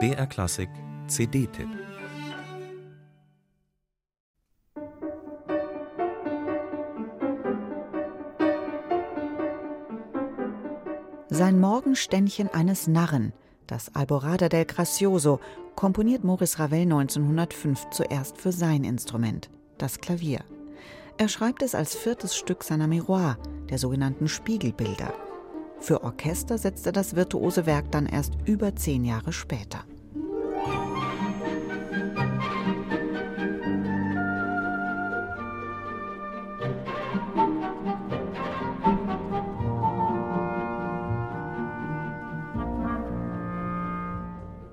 BR Klassik CD-Tipp Sein Morgenständchen eines Narren, das Alborada del Gracioso, komponiert Maurice Ravel 1905 zuerst für sein Instrument, das Klavier. Er schreibt es als viertes Stück seiner Miroir, der sogenannten Spiegelbilder. Für Orchester setzt er das virtuose Werk dann erst über zehn Jahre später.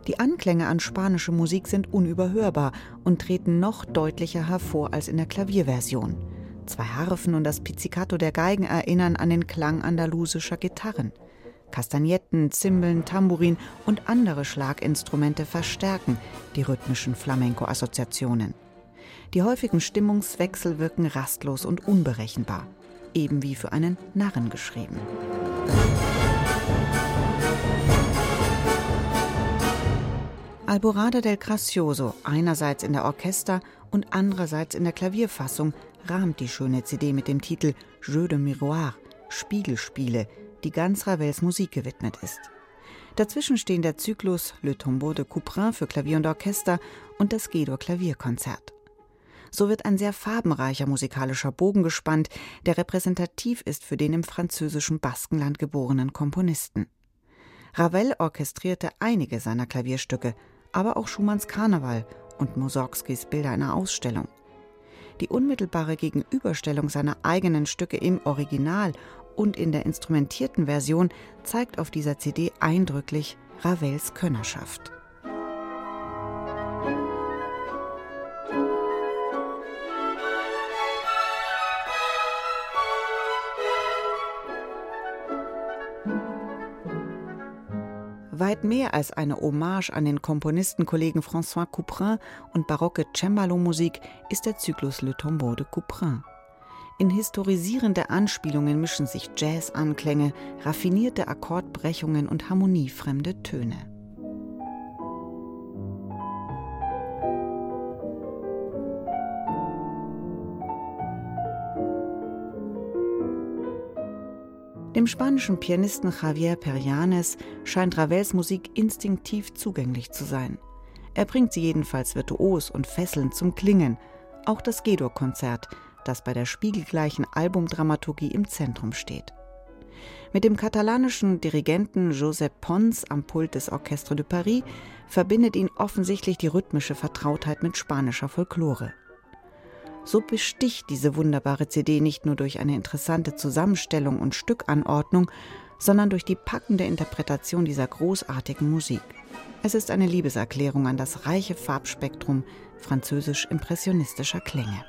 Die Anklänge an spanische Musik sind unüberhörbar und treten noch deutlicher hervor als in der Klavierversion. Zwei Harfen und das Pizzicato der Geigen erinnern an den Klang andalusischer Gitarren. Kastagnetten, Zimbeln, Tambourin und andere Schlaginstrumente verstärken die rhythmischen Flamenco-Assoziationen. Die häufigen Stimmungswechsel wirken rastlos und unberechenbar, eben wie für einen Narren geschrieben. Alborada del Gracioso, einerseits in der Orchester- und andererseits in der Klavierfassung, rahmt die schöne CD mit dem Titel Jeux de Miroir, Spiegelspiele, die ganz Ravels Musik gewidmet ist. Dazwischen stehen der Zyklus Le Tombeau de Couperin für Klavier und Orchester und das G-Dur Klavierkonzert. So wird ein sehr farbenreicher musikalischer Bogen gespannt, der repräsentativ ist für den im französischen Baskenland geborenen Komponisten. Ravel orchestrierte einige seiner Klavierstücke, aber auch Schumanns Karneval und Mussorgskis Bilder einer Ausstellung. Die unmittelbare Gegenüberstellung seiner eigenen Stücke im Original und in der instrumentierten Version zeigt auf dieser CD eindrücklich Ravels Könnerschaft. Weit mehr als eine Hommage an den Komponistenkollegen François Couperin und barocke Cembalo-Musik ist der Zyklus Le Tombeau de Couperin. In historisierende Anspielungen mischen sich Jazz-Anklänge, raffinierte Akkordbrechungen und harmoniefremde Töne. Dem spanischen Pianisten Javier Perianes scheint Ravels Musik instinktiv zugänglich zu sein. Er bringt sie jedenfalls virtuos und fesselnd zum Klingen. Auch das G-Dur-Konzert, das bei der spiegelgleichen Albumdramaturgie im Zentrum steht. Mit dem katalanischen Dirigenten Josep Pons am Pult des Orchestre de Paris verbindet ihn offensichtlich die rhythmische Vertrautheit mit spanischer Folklore. So besticht diese wunderbare CD nicht nur durch eine interessante Zusammenstellung und Stückanordnung, sondern durch die packende Interpretation dieser großartigen Musik. Es ist eine Liebeserklärung an das reiche Farbspektrum französisch-impressionistischer Klänge.